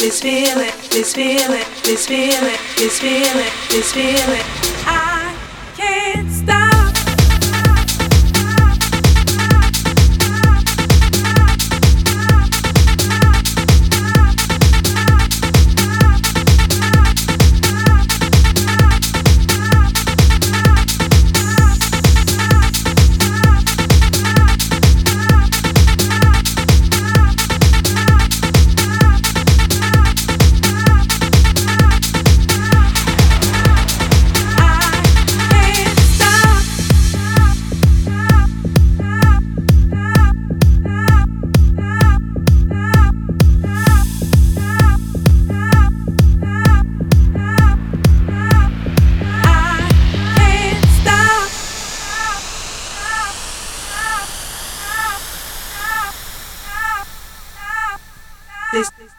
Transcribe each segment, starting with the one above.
this feeling, this feeling, this feeling, this feeling, this feeling.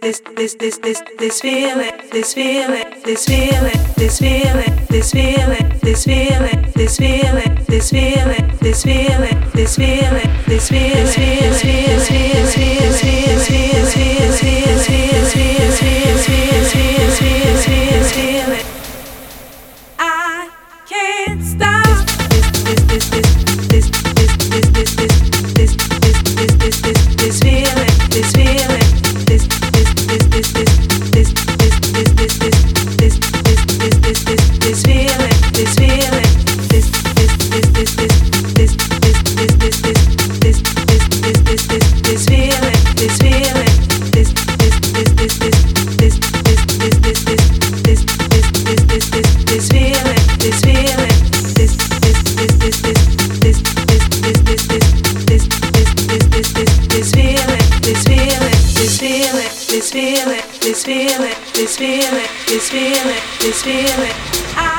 this this this this this feeling this feeling this feeling this feeling this feeling this feeling this feeling this feeling this feeling this feeling this feeling this feeling this feeling this feeling this feeling this feeling this feeling this feeling I